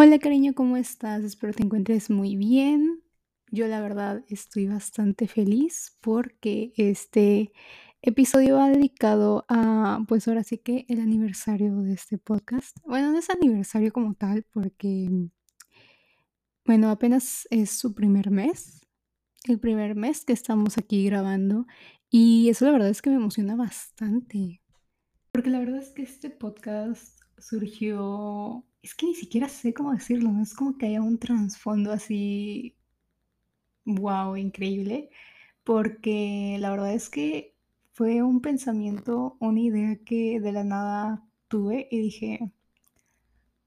Hola cariño, ¿cómo estás? Espero te encuentres muy bien. Yo la verdad estoy bastante feliz porque este episodio va dedicado a, pues ahora sí que el aniversario de este podcast. Bueno, no es aniversario como tal porque, bueno, apenas es su primer mes, el primer mes que estamos aquí grabando y eso la verdad es que me emociona bastante. Porque la verdad es que este podcast surgió, es que ni siquiera sé cómo decirlo, no es como que haya un trasfondo así, wow, increíble, porque la verdad es que fue un pensamiento, una idea que de la nada tuve y dije,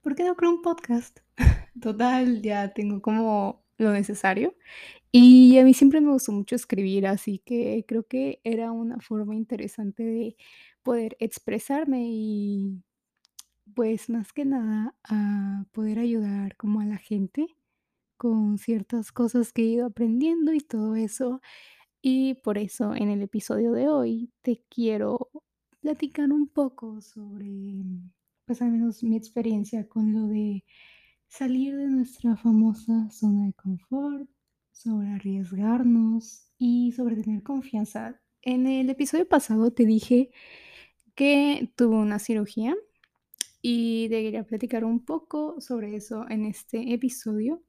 ¿por qué no creo un podcast? Total, ya tengo como lo necesario. Y a mí siempre me gustó mucho escribir, así que creo que era una forma interesante de poder expresarme y pues más que nada a poder ayudar como a la gente con ciertas cosas que he ido aprendiendo y todo eso. Y por eso en el episodio de hoy te quiero platicar un poco sobre, pues al menos mi experiencia con lo de salir de nuestra famosa zona de confort, sobre arriesgarnos y sobre tener confianza. En el episodio pasado te dije que tuve una cirugía y te quería platicar un poco sobre eso en este episodio.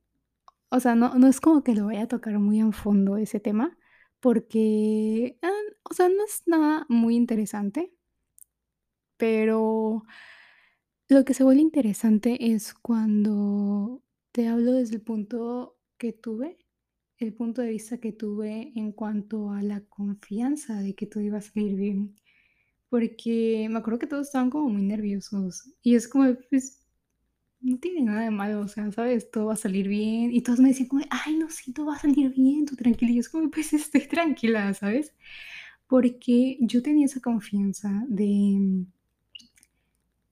O sea, no, no es como que lo vaya a tocar muy a fondo ese tema, porque, ah, o sea, no es nada muy interesante, pero lo que se vuelve interesante es cuando te hablo desde el punto que tuve, el punto de vista que tuve en cuanto a la confianza de que todo iba a salir bien. Porque me acuerdo que todos estaban como muy nerviosos y es como, pues, no tiene nada de malo, o sea, ¿sabes? Todo va a salir bien y todos me decían como, ay, no, sí, todo va a salir bien, tú tranquila. Y es como, pues estoy tranquila, ¿sabes? Porque yo tenía esa confianza de,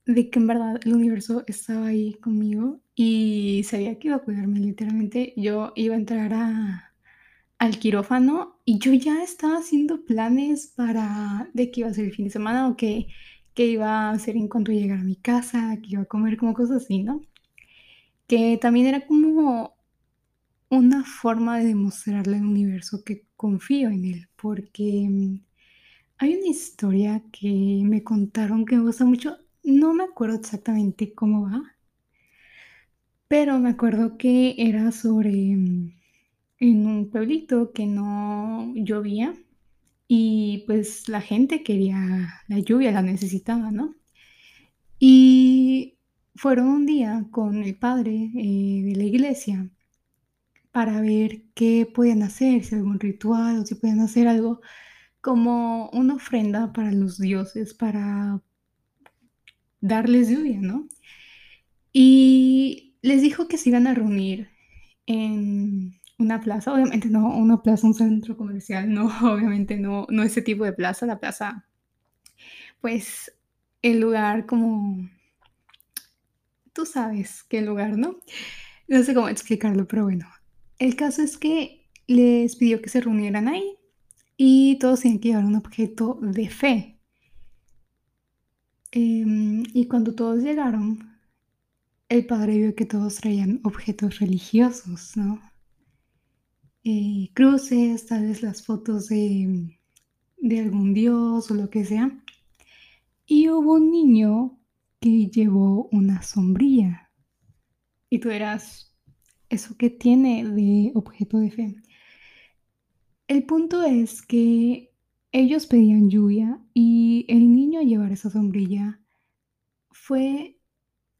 de que en verdad el universo estaba ahí conmigo y sabía que iba a cuidarme. Literalmente yo iba a entrar a, al quirófano y yo ya estaba haciendo planes para de qué iba a ser el fin de semana o qué, qué iba a hacer en cuanto llegara a mi casa, que iba a comer, como cosas así, ¿no? Que también era como una forma de demostrarle al universo que confío en él, porque mm, hay una historia que me contaron que me gusta mucho, no me acuerdo exactamente cómo va, pero me acuerdo que era sobre mm, en un pueblito que no llovía y pues la gente quería la lluvia, la necesitaba, ¿no? Y fueron un día con el padre eh, de la iglesia para ver qué podían hacer, si algún ritual o si podían hacer algo como una ofrenda para los dioses, para darles lluvia, ¿no? Y les dijo que se iban a reunir en una plaza, obviamente no una plaza, un centro comercial, no, obviamente no, no ese tipo de plaza, la plaza, pues el lugar como, tú sabes qué lugar, ¿no? No sé cómo explicarlo, pero bueno, el caso es que les pidió que se reunieran ahí y todos tenían que llevar un objeto de fe. Em, y cuando todos llegaron, el padre vio que todos traían objetos religiosos, ¿no? Eh, cruces, tal vez las fotos de, de algún dios o lo que sea. Y hubo un niño que llevó una sombrilla. Y tú eras, ¿eso qué tiene de objeto de fe? El punto es que ellos pedían lluvia y el niño a llevar esa sombrilla fue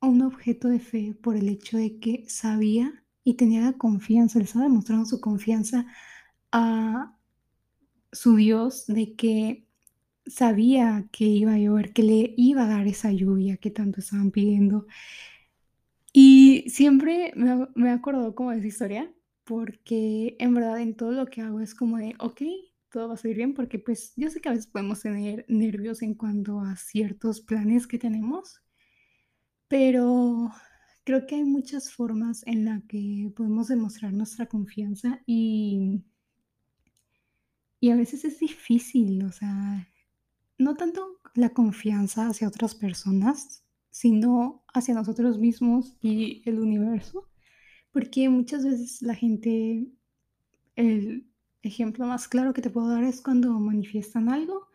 un objeto de fe por el hecho de que sabía y tenía la confianza, le estaba demostrando su confianza a su Dios de que sabía que iba a llover, que le iba a dar esa lluvia que tanto estaban pidiendo. Y siempre me, me acuerdo como de esa historia, porque en verdad en todo lo que hago es como de, ok, todo va a salir bien, porque pues yo sé que a veces podemos tener nervios en cuanto a ciertos planes que tenemos, pero Creo que hay muchas formas en la que podemos demostrar nuestra confianza y y a veces es difícil, o sea, no tanto la confianza hacia otras personas, sino hacia nosotros mismos y el universo, porque muchas veces la gente, el ejemplo más claro que te puedo dar es cuando manifiestan algo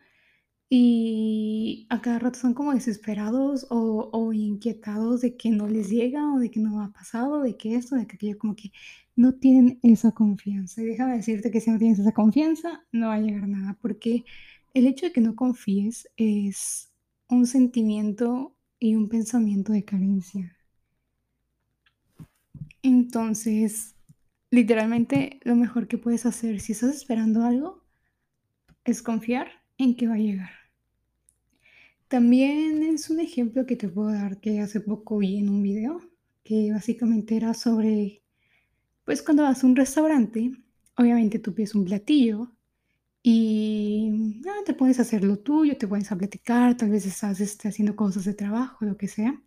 y a cada rato son como desesperados o, o inquietados de que no les llega o de que no ha pasado, de que esto, de que aquello, como que no tienen esa confianza. Y déjame decirte que si no tienes esa confianza, no va a llegar nada, porque el hecho de que no confíes es un sentimiento y un pensamiento de carencia. Entonces, literalmente lo mejor que puedes hacer si estás esperando algo es confiar en que va a llegar. También es un ejemplo que te puedo dar que hace poco vi en un video, que básicamente era sobre, pues cuando vas a un restaurante, obviamente tú pides un platillo y ah, te puedes hacer lo tuyo, te pones a platicar, tal vez estás este, haciendo cosas de trabajo, lo que sea.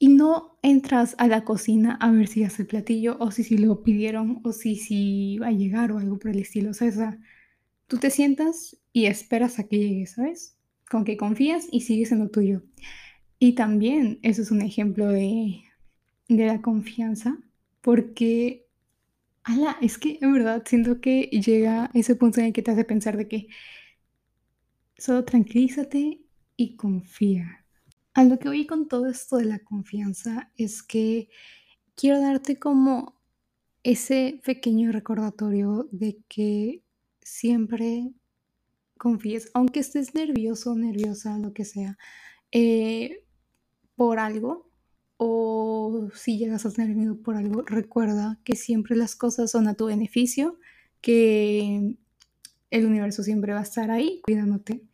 Y no entras a la cocina a ver si hace el platillo o si, si lo pidieron o si, si va a llegar o algo por el estilo. O esa- tú te sientas y esperas a que llegue, ¿sabes? Con que confías y sigues en lo tuyo. Y también eso es un ejemplo de, de la confianza, porque, ala, es que en verdad siento que llega ese punto en el que te hace pensar de que solo tranquilízate y confía. A lo que voy con todo esto de la confianza es que quiero darte como ese pequeño recordatorio de que siempre confíes, aunque estés nervioso, nerviosa, lo que sea, eh, por algo, o si llegas a tener miedo por algo, recuerda que siempre las cosas son a tu beneficio, que el universo siempre va a estar ahí cuidándote.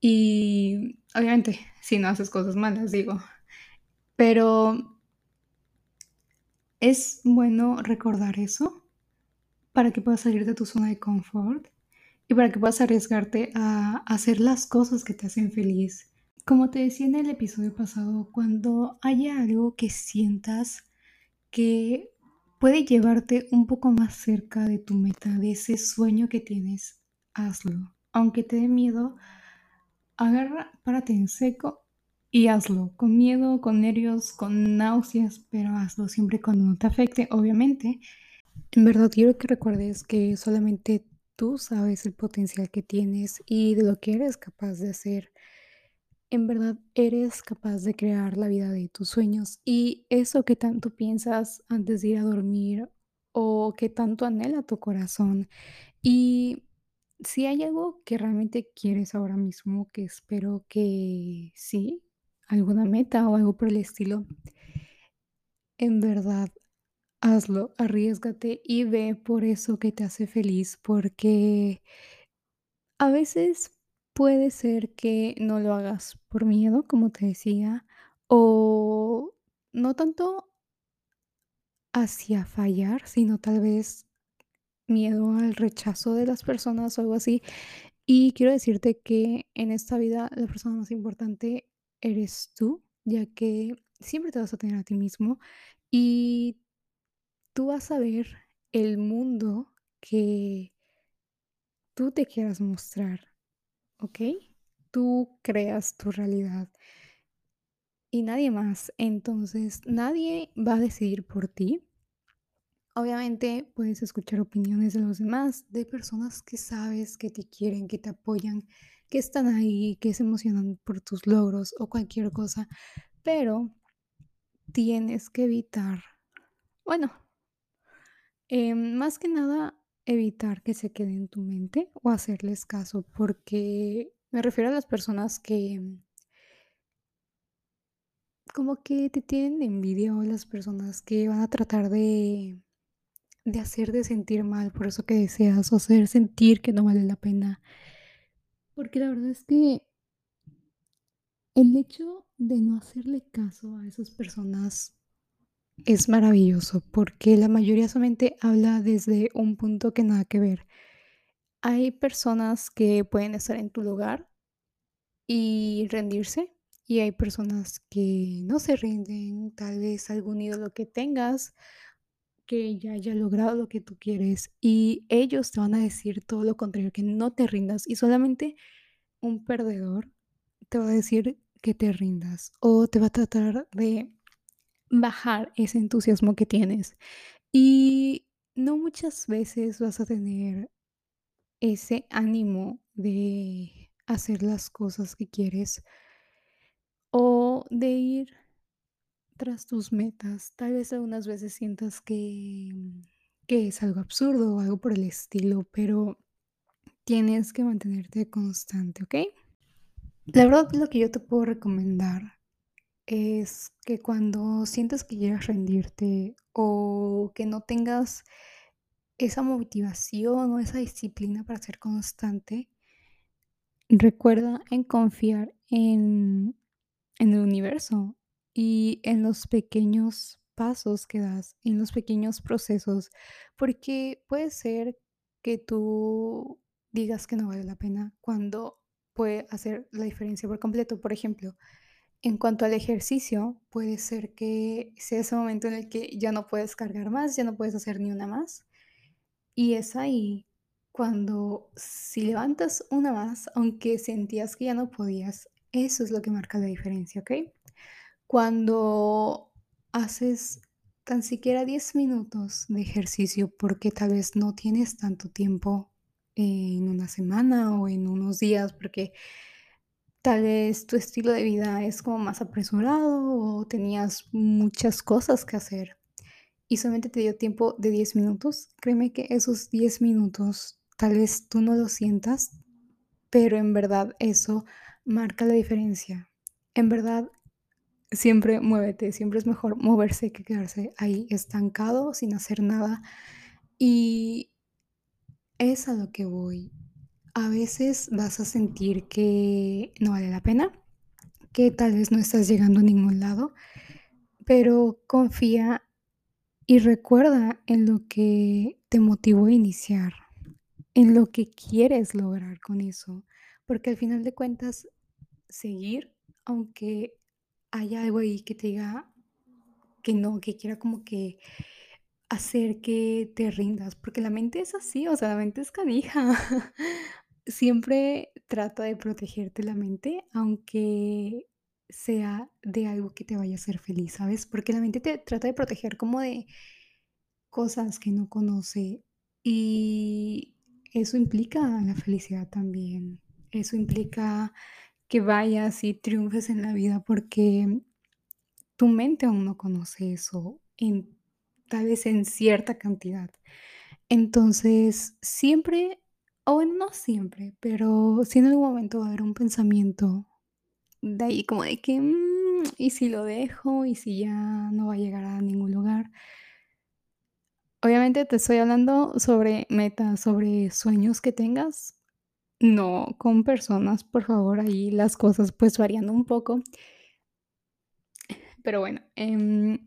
Y obviamente, si no haces cosas malas, digo, pero es bueno recordar eso para que puedas salir de tu zona de confort y para que puedas arriesgarte a hacer las cosas que te hacen feliz. Como te decía en el episodio pasado, cuando haya algo que sientas que puede llevarte un poco más cerca de tu meta, de ese sueño que tienes, hazlo. Aunque te dé miedo, agarra, párate en seco y hazlo. Con miedo, con nervios, con náuseas, pero hazlo siempre cuando no te afecte, obviamente. En verdad quiero que recuerdes que solamente tú sabes el potencial que tienes y de lo que eres capaz de hacer. En verdad eres capaz de crear la vida de tus sueños y eso que tanto piensas antes de ir a dormir o que tanto anhela tu corazón. Y si hay algo que realmente quieres ahora mismo, que espero que sí, alguna meta o algo por el estilo, en verdad hazlo, arriesgate y ve por eso que te hace feliz, porque a veces puede ser que no lo hagas por miedo, como te decía, o no tanto hacia fallar, sino tal vez miedo al rechazo de las personas o algo así. Y quiero decirte que en esta vida la persona más importante eres tú, ya que siempre te vas a tener a ti mismo y tú vas a ver el mundo que tú te quieras mostrar, ¿ok? Tú creas tu realidad y nadie más. Entonces, nadie va a decidir por ti. Obviamente puedes escuchar opiniones de los demás, de personas que sabes que te quieren, que te apoyan, que están ahí, que se emocionan por tus logros o cualquier cosa, pero tienes que evitar, bueno, em, más que nada evitar que se quede en tu mente o hacerles caso, porque me refiero a las personas que como que te tienen envidia o las personas que van a tratar de de hacerte sentir mal por eso que deseas o hacer sentir que no vale la pena. Porque la verdad es que el hecho de no hacerle caso a esas personas es maravilloso porque la mayoría solamente habla desde un punto que nada que ver. Hay personas que pueden estar en tu lugar y rendirse y hay personas que no se rinden, tal vez algún ídolo que tengas que ya haya logrado lo que tú quieres y ellos te van a decir todo lo contrario, que no te rindas y solamente un perdedor te va a decir que te rindas o te va a tratar de bajar ese entusiasmo que tienes. Y no muchas veces vas a tener ese ánimo de hacer las cosas que quieres o de ir tras tus metas. Tal vez algunas veces sientas que, que es algo absurdo o algo por el estilo, pero tienes que mantenerte constante, ¿ok? La verdad, lo que yo te puedo recomendar es que cuando sientas que quieres rendirte o que no tengas esa motivación o esa disciplina para ser constante, recuerda en confiar en, en el universo y en los pequeños pasos que das, en los pequeños procesos, porque puede ser que tú digas que no vale la pena cuando puede hacer la diferencia por completo. Por ejemplo, en cuanto al ejercicio, puede ser que sea ese momento en el que ya no puedes cargar más, ya no puedes hacer ni una más. Y es ahí cuando si levantas una más, aunque sentías que ya no podías, eso es lo que marca la diferencia, ¿ok? Cuando haces tan siquiera 10 minutos de ejercicio porque tal vez no tienes tanto tiempo en una semana o en unos días porque tal vez tu estilo de vida es como más apresurado o tenías muchas cosas que hacer y solamente te dio tiempo de 10 minutos, créeme que esos 10 minutos tal vez tú no lo sientas, pero en verdad eso marca la diferencia. En verdad, siempre muévete, siempre es mejor moverse que quedarse ahí estancado sin hacer nada. Y es a lo que voy. A veces vas a sentir que no vale la pena, que tal vez no estás llegando a ningún lado, pero confía y recuerda en lo que te motivó a iniciar, en lo que quieres lograr con eso, porque al final de cuentas, seguir, aunque haya algo ahí que te diga que no, que quiera como que hacer que te rindas, porque la mente es así, o sea, la mente es canija. Siempre trata de protegerte la mente, aunque sea de algo que te vaya a hacer feliz, ¿sabes? Porque la mente te trata de proteger como de cosas que no conoce y eso implica la felicidad también. Eso implica que vayas y triunfes en la vida porque tu mente aún no conoce eso, tal vez en cierta cantidad. Entonces, siempre, o no siempre, pero si en algún momento va a haber un pensamiento de ahí como de que, mm, ¿y si lo dejo? ¿Y si ya no va a llegar a ningún lugar? Obviamente te estoy hablando sobre metas, sobre sueños que tengas, no con personas, por favor, ahí las cosas pues variando un poco. Pero bueno, em,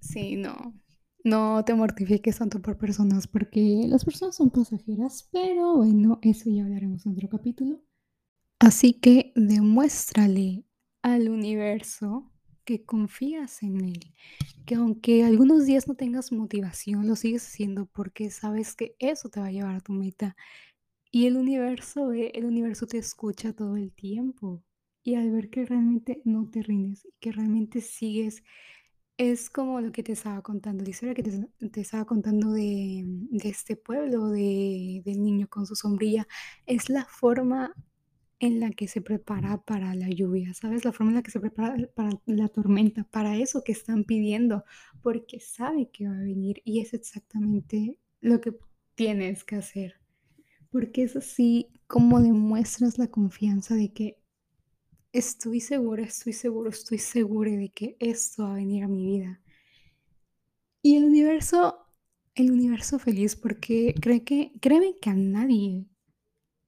sí, no, no te mortifiques tanto por personas porque las personas son pasajeras, pero bueno, eso ya hablaremos en otro capítulo. Así que demuéstrale al universo que confías en él, que aunque algunos días no tengas motivación, lo sigues haciendo porque sabes que eso te va a llevar a tu meta. Y el universo, el universo te escucha todo el tiempo. Y al ver que realmente no te rindes que realmente sigues, es como lo que te estaba contando, la historia que te, estaba contando de, de este pueblo, de, del niño con su sombrilla. Es la forma en la que se prepara para la lluvia, ¿sabes? La forma en la que se prepara para la tormenta, para eso que están pidiendo, porque sabe que va a venir y es exactamente lo que tienes que hacer. Porque es así como demuestras la confianza de que estoy segura, estoy seguro, estoy segura de que esto va a venir a mi vida. Y el universo, el universo feliz, porque cree que, créeme que a nadie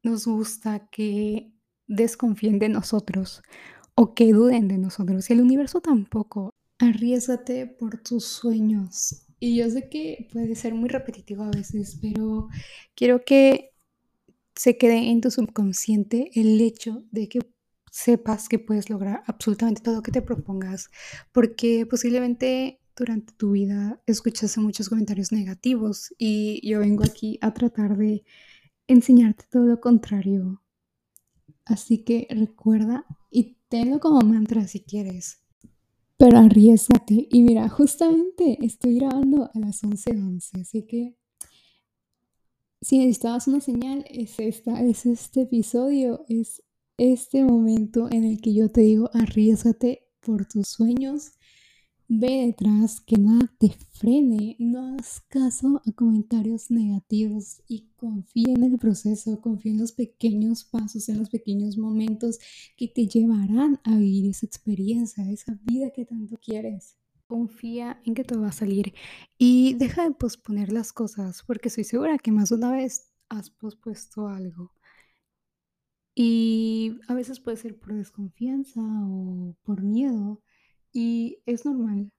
nos gusta que desconfíen de nosotros o que duden de nosotros. Y el universo tampoco. Arriesgate por tus sueños. Y yo sé que puede ser muy repetitivo a veces, pero quiero que se quede en tu subconsciente el hecho de que sepas que puedes lograr absolutamente todo lo que te propongas, porque posiblemente durante tu vida escuchaste muchos comentarios negativos y yo vengo aquí a tratar de enseñarte todo lo contrario, Así que recuerda y tenlo como mantra si quieres. Pero arriesgate. Y mira, justamente estoy grabando a las 11:11, así que si necesitabas una señal, es esta, es este episodio, es este momento en el que yo te digo, arriesgate por tus sueños, ve detrás, que nada te frene, no hagas caso a comentarios negativos y confía en el proceso, confía en los pequeños pasos, en los pequeños momentos que te llevarán a vivir esa experiencia, esa vida que tanto quieres. Confía en que todo va a salir y deja de posponer las cosas porque estoy segura que más una vez has pospuesto algo. Y a veces puede ser por desconfianza o por miedo y es normal.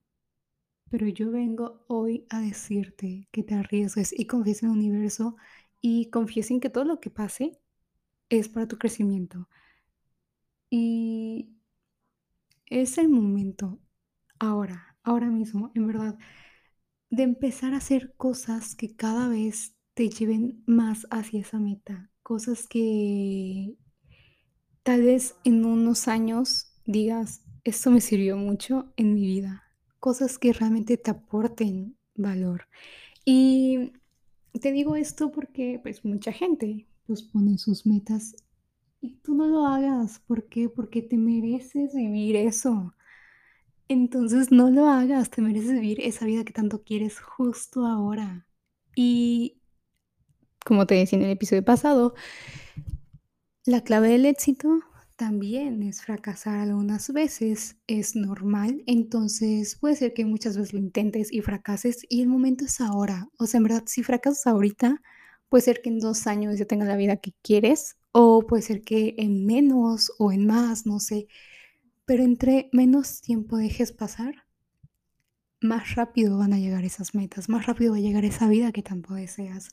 Pero yo vengo hoy a decirte que te arriesgues y confíes en el universo y confíes en que todo lo que pase es para tu crecimiento. Y es el momento, ahora, ahora mismo, en verdad, de empezar a hacer cosas que cada vez te lleven más hacia esa meta. Cosas que tal vez en unos años digas, esto me sirvió mucho en mi vida. Cosas que realmente te aporten valor. Y te digo esto porque pues mucha gente pues pone sus metas y tú no lo hagas. ¿Por qué? Porque te mereces vivir eso. Entonces no lo hagas, te mereces vivir esa vida que tanto quieres justo ahora. Y como te decía en el episodio pasado, la clave del éxito también es fracasar algunas veces, es normal, entonces puede ser que muchas veces lo intentes y fracases y el momento es ahora. O sea, en verdad, si fracasas ahorita, puede ser que en dos años ya tengas la vida que quieres o puede ser que en menos o en más, no sé. Pero entre menos tiempo dejes pasar, más rápido van a llegar esas metas, más rápido va a llegar esa vida que tanto deseas.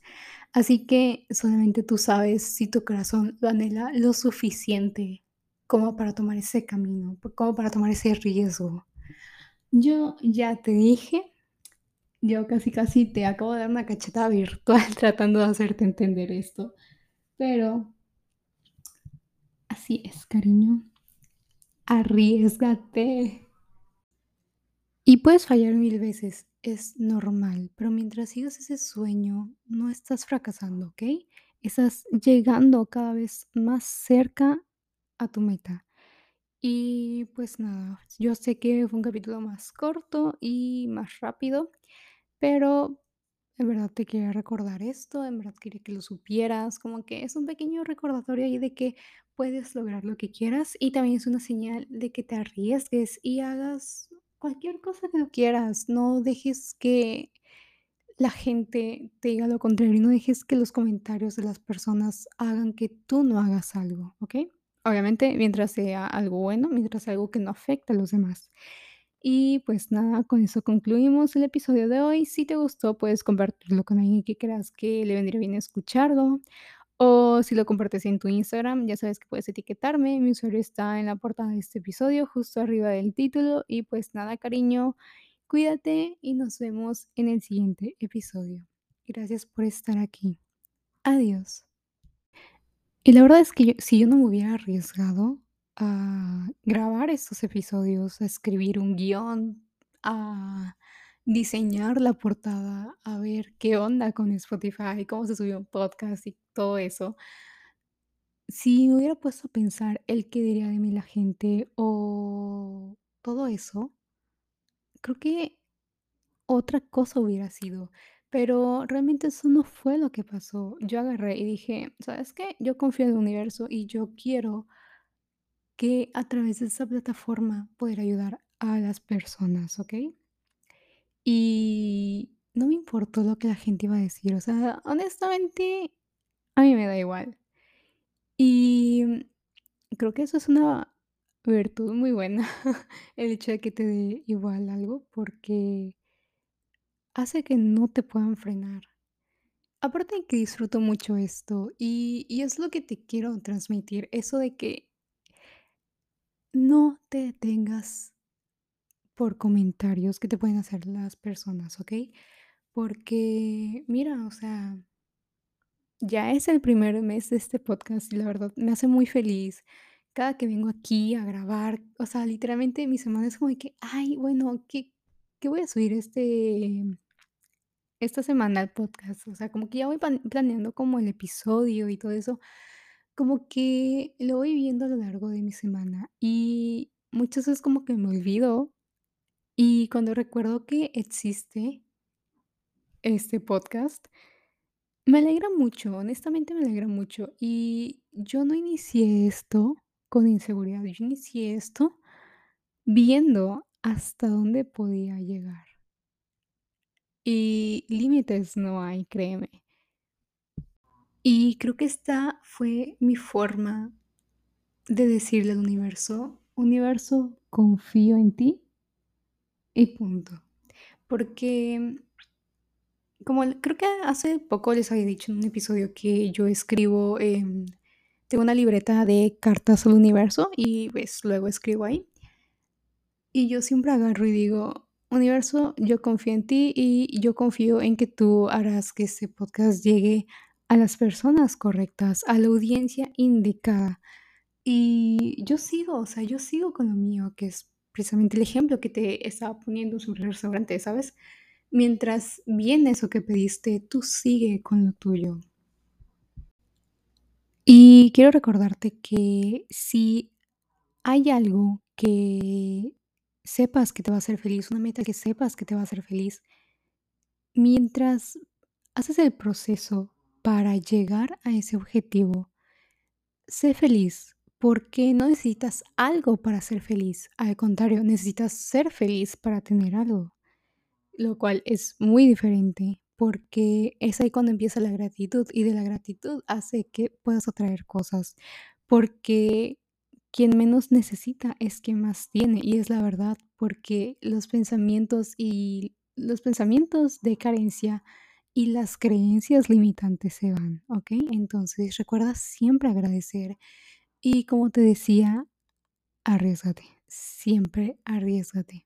Así que solamente tú sabes si tu corazón lo anhela lo suficiente como para tomar ese camino, como para tomar ese riesgo. Yo ya te dije, yo casi casi te acabo de dar una cachetada virtual tratando de hacerte entender esto, pero así es, cariño arriesgate. Y puedes fallar mil veces, es normal, pero mientras sigas ese sueño, no estás fracasando, ¿ok? Estás llegando cada vez más cerca a tu meta. Y pues nada, yo sé que fue un capítulo más corto y más rápido, pero en verdad te quería recordar esto, en verdad quería que lo supieras, como que es un pequeño recordatorio ahí de que puedes lograr lo que quieras y también es una señal de que te arriesgues y hagas cualquier cosa que tú quieras. No dejes que la gente te diga lo contrario, no dejes que los comentarios de las personas hagan que tú no hagas algo, ¿ok? Obviamente, mientras sea algo bueno, mientras sea algo que no afecte a los demás. Y pues nada, con eso concluimos el episodio de hoy. Si te gustó, puedes compartirlo con alguien que creas que le vendría bien escucharlo. O si lo compartes en tu Instagram, ya sabes que puedes etiquetarme. Mi usuario está en la portada de este episodio, justo arriba del título. Y pues nada, cariño, cuídate y nos vemos en el siguiente episodio. Gracias por estar aquí. Adiós. Y la verdad es que si yo no me hubiera arriesgado a grabar estos episodios, a escribir un guion, a diseñar la portada, a ver qué onda con Spotify, cómo se subió un podcast y todo eso. Si me hubiera puesto a pensar el qué diría de mí la gente o todo eso, creo que otra cosa hubiera sido. Pero realmente eso no fue lo que pasó. Yo agarré y dije, ¿sabes qué? Yo confío en el universo y yo quiero que a través de esta plataforma poder ayudar a las personas, ¿ok? Y no me importó lo que la gente iba a decir, o sea, honestamente, a mí me da igual. Y creo que eso es una virtud muy buena, el hecho de que te dé igual algo, porque hace que no te puedan frenar. Aparte de que disfruto mucho esto y, y es lo que te quiero transmitir, eso de que no te detengas por comentarios que te pueden hacer las personas, ¿ok? Porque, mira, o sea, ya es el primer mes de este podcast y la verdad me hace muy feliz cada que vengo aquí a grabar, o sea, literalmente mi semana es como de que: "Ay, bueno, ¿qué qué voy a subir este esta semana al podcast?". O sea, como que ya voy planeando como el episodio y todo eso, como que lo voy viendo a lo largo de mi semana, y muchas veces como que me olvido, y cuando recuerdo que existe este podcast, me alegra mucho, honestamente me alegra mucho. Y yo no inicié esto con inseguridad, yo inicié esto viendo hasta dónde podía llegar. Y límites no hay, créeme. Y creo que esta fue mi forma de decirle al universo: "Universo, confío en ti" y punto. Porque como creo que hace poco les había dicho en un episodio que yo escribo, tengo una libreta de cartas al universo y, pues, luego escribo ahí. Y yo siempre agarro y digo: "Universo, yo confío en ti y yo confío en que tú harás que este podcast llegue a las personas correctas, a la audiencia indicada". Y yo sigo, o sea, yo sigo con lo mío, que es precisamente el ejemplo que te estaba poniendo sobre el restaurante, ¿sabes? Mientras viene eso que pediste, tú sigue con lo tuyo. Y quiero recordarte que si hay algo que sepas que te va a hacer feliz, una meta que sepas que te va a hacer feliz mientras haces el proceso para llegar a ese objetivo, sé feliz, porque no necesitas algo para ser feliz, al contrario, necesitas ser feliz para tener algo, lo cual es muy diferente, porque es ahí cuando empieza la gratitud, y de la gratitud hace que puedas atraer cosas, porque quien menos necesita es quien más tiene, y es la verdad, porque los pensamientos y los pensamientos de carencia y las creencias limitantes se van, ¿okey? Entonces, recuerda siempre agradecer y, como te decía, arriésgate, siempre arriésgate.